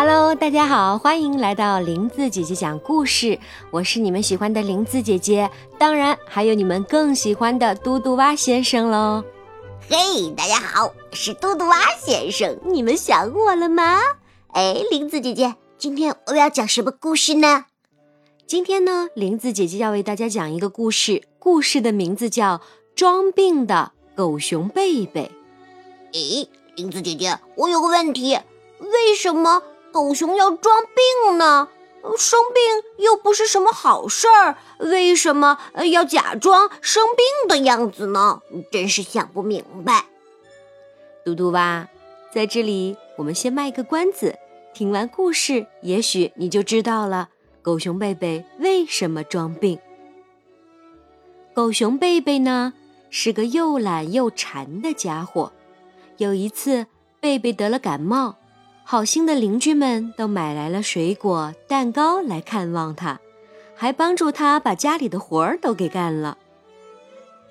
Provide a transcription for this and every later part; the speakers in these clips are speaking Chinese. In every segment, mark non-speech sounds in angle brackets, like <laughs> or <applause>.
Hello，大家好，欢迎来到林子姐姐讲故事。我是你们喜欢的林子姐姐，当然还有你们更喜欢的嘟嘟蛙先生喽。嘿，大家好，我是嘟嘟蛙先生，你们想我了吗？哎，林子姐姐，今天我要讲什么故事呢？今天呢，林子姐姐要为大家讲一个故事，故事的名字叫《装病的狗熊贝贝》。诶，林子姐姐，我有个问题，为什么？狗熊要装病呢，生病又不是什么好事儿，为什么要假装生病的样子呢？真是想不明白。嘟嘟蛙，在这里我们先卖个关子，听完故事，也许你就知道了狗熊贝贝为什么装病。狗熊贝贝呢，是个又懒又馋的家伙。有一次，贝贝得了感冒。好心的邻居们都买来了水果、蛋糕来看望他，还帮助他把家里的活儿都给干了。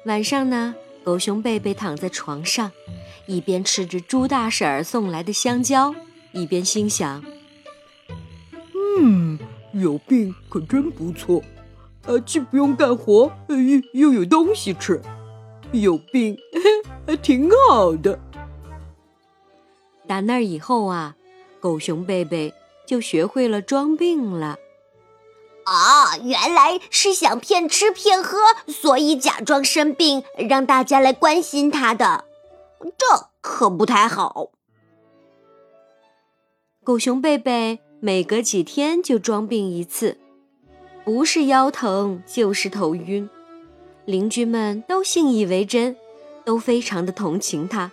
晚上呢，狗熊贝贝躺在床上，一边吃着猪大婶儿送来的香蕉，一边心想：“嗯，有病可真不错，啊，既不用干活，又又有东西吃，有病还 <laughs> 挺好的。”打那以后啊。狗熊贝贝就学会了装病了。啊，原来是想骗吃骗喝，所以假装生病，让大家来关心他的。这可不太好。狗熊贝贝每隔几天就装病一次，不是腰疼就是头晕。邻居们都信以为真，都非常的同情他，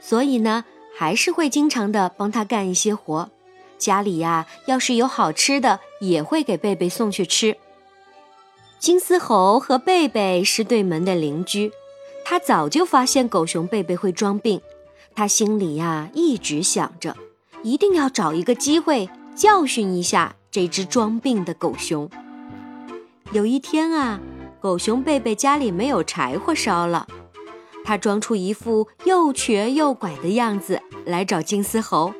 所以呢。还是会经常的帮他干一些活，家里呀，要是有好吃的，也会给贝贝送去吃。金丝猴和贝贝是对门的邻居，他早就发现狗熊贝贝会装病，他心里呀一直想着，一定要找一个机会教训一下这只装病的狗熊。有一天啊，狗熊贝贝家里没有柴火烧了。他装出一副又瘸又拐的样子来找金丝猴。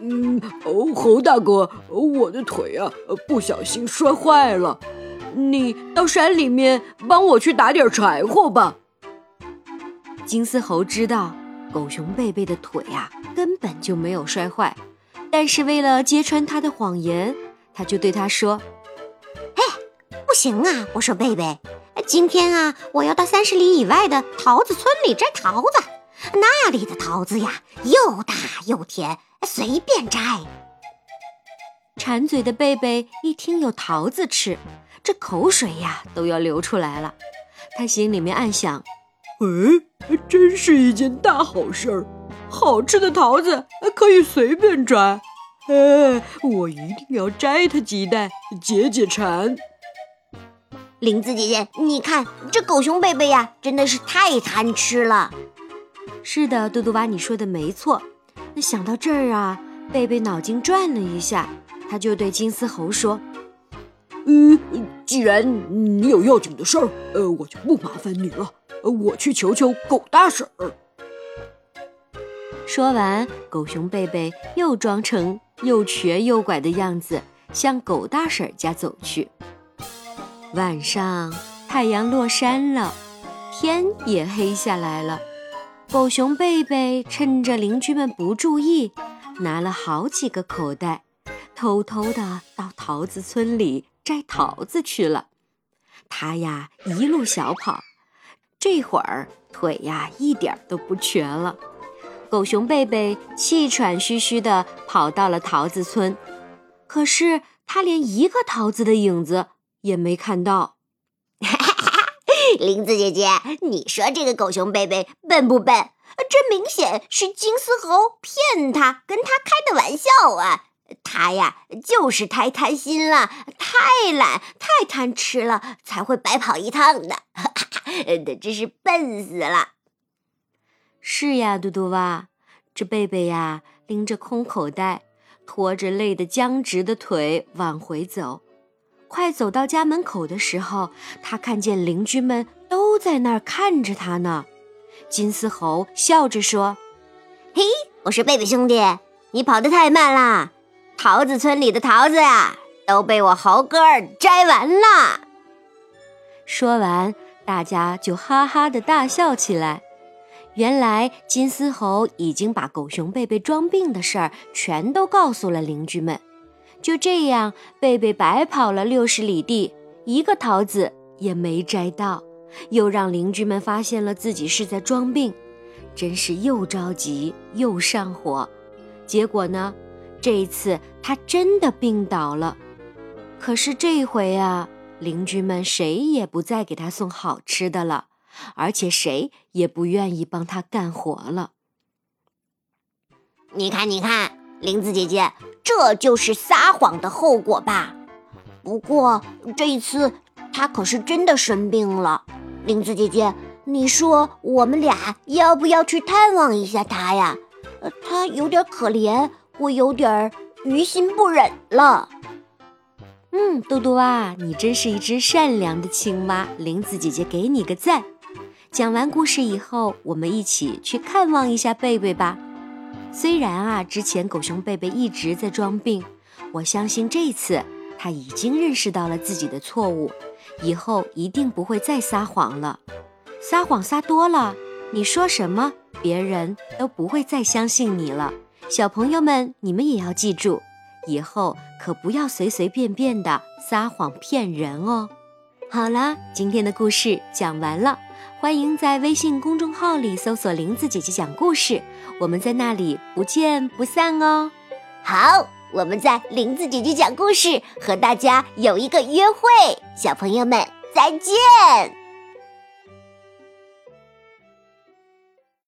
嗯，哦，猴大哥，我的腿啊，不小心摔坏了，你到山里面帮我去打点柴火吧。金丝猴知道狗熊贝贝的腿啊根本就没有摔坏，但是为了揭穿他的谎言，他就对他说：“哎，不行啊，我说贝贝。”今天啊，我要到三十里以外的桃子村里摘桃子。那里的桃子呀，又大又甜，随便摘。馋嘴的贝贝一听有桃子吃，这口水呀都要流出来了。他心里面暗想：哎，真是一件大好事儿，好吃的桃子可以随便摘。哎，我一定要摘它几袋，解解馋。林子姐姐，你看这狗熊贝贝呀，真的是太贪吃了。是的，嘟嘟蛙，你说的没错。那想到这儿啊，贝贝脑筋转了一下，他就对金丝猴说：“嗯，既然你有要紧的事儿，呃，我就不麻烦你了。呃，我去求求狗大婶儿。”说完，狗熊贝贝又装成又瘸又拐的样子，向狗大婶家走去。晚上，太阳落山了，天也黑下来了。狗熊贝贝趁着邻居们不注意，拿了好几个口袋，偷偷的到桃子村里摘桃子去了。他呀，一路小跑，这会儿腿呀一点都不瘸了。狗熊贝贝气喘吁吁地跑到了桃子村，可是他连一个桃子的影子。也没看到，<laughs> 林子姐姐，你说这个狗熊贝贝笨不笨？这明显是金丝猴骗他，跟他开的玩笑啊！他呀，就是太贪心了，太懒，太贪吃了，才会白跑一趟的。哈哈真是笨死了。是呀，嘟嘟蛙，这贝贝呀，拎着空口袋，拖着累得僵直的腿往回走。快走到家门口的时候，他看见邻居们都在那儿看着他呢。金丝猴笑着说：“嘿，我说贝贝兄弟，你跑得太慢啦！桃子村里的桃子呀，都被我猴哥儿摘完啦。说完，大家就哈哈的大笑起来。原来金丝猴已经把狗熊贝贝装病的事儿全都告诉了邻居们。就这样，贝贝白跑了六十里地，一个桃子也没摘到，又让邻居们发现了自己是在装病，真是又着急又上火。结果呢，这一次他真的病倒了。可是这回啊，邻居们谁也不再给他送好吃的了，而且谁也不愿意帮他干活了。你看，你看，玲子姐姐。这就是撒谎的后果吧。不过这一次他可是真的生病了。玲子姐姐，你说我们俩要不要去探望一下他呀？呃，他有点可怜，我有点于心不忍了。嗯，嘟嘟啊，你真是一只善良的青蛙。玲子姐姐给你个赞。讲完故事以后，我们一起去看望一下贝贝吧。虽然啊，之前狗熊贝贝一直在装病，我相信这次他已经认识到了自己的错误，以后一定不会再撒谎了。撒谎撒多了，你说什么，别人都不会再相信你了。小朋友们，你们也要记住，以后可不要随随便便的撒谎骗人哦。好啦，今天的故事讲完了。欢迎在微信公众号里搜索“林子姐姐讲故事”，我们在那里不见不散哦。好，我们在林子姐姐讲故事和大家有一个约会，小朋友们再见。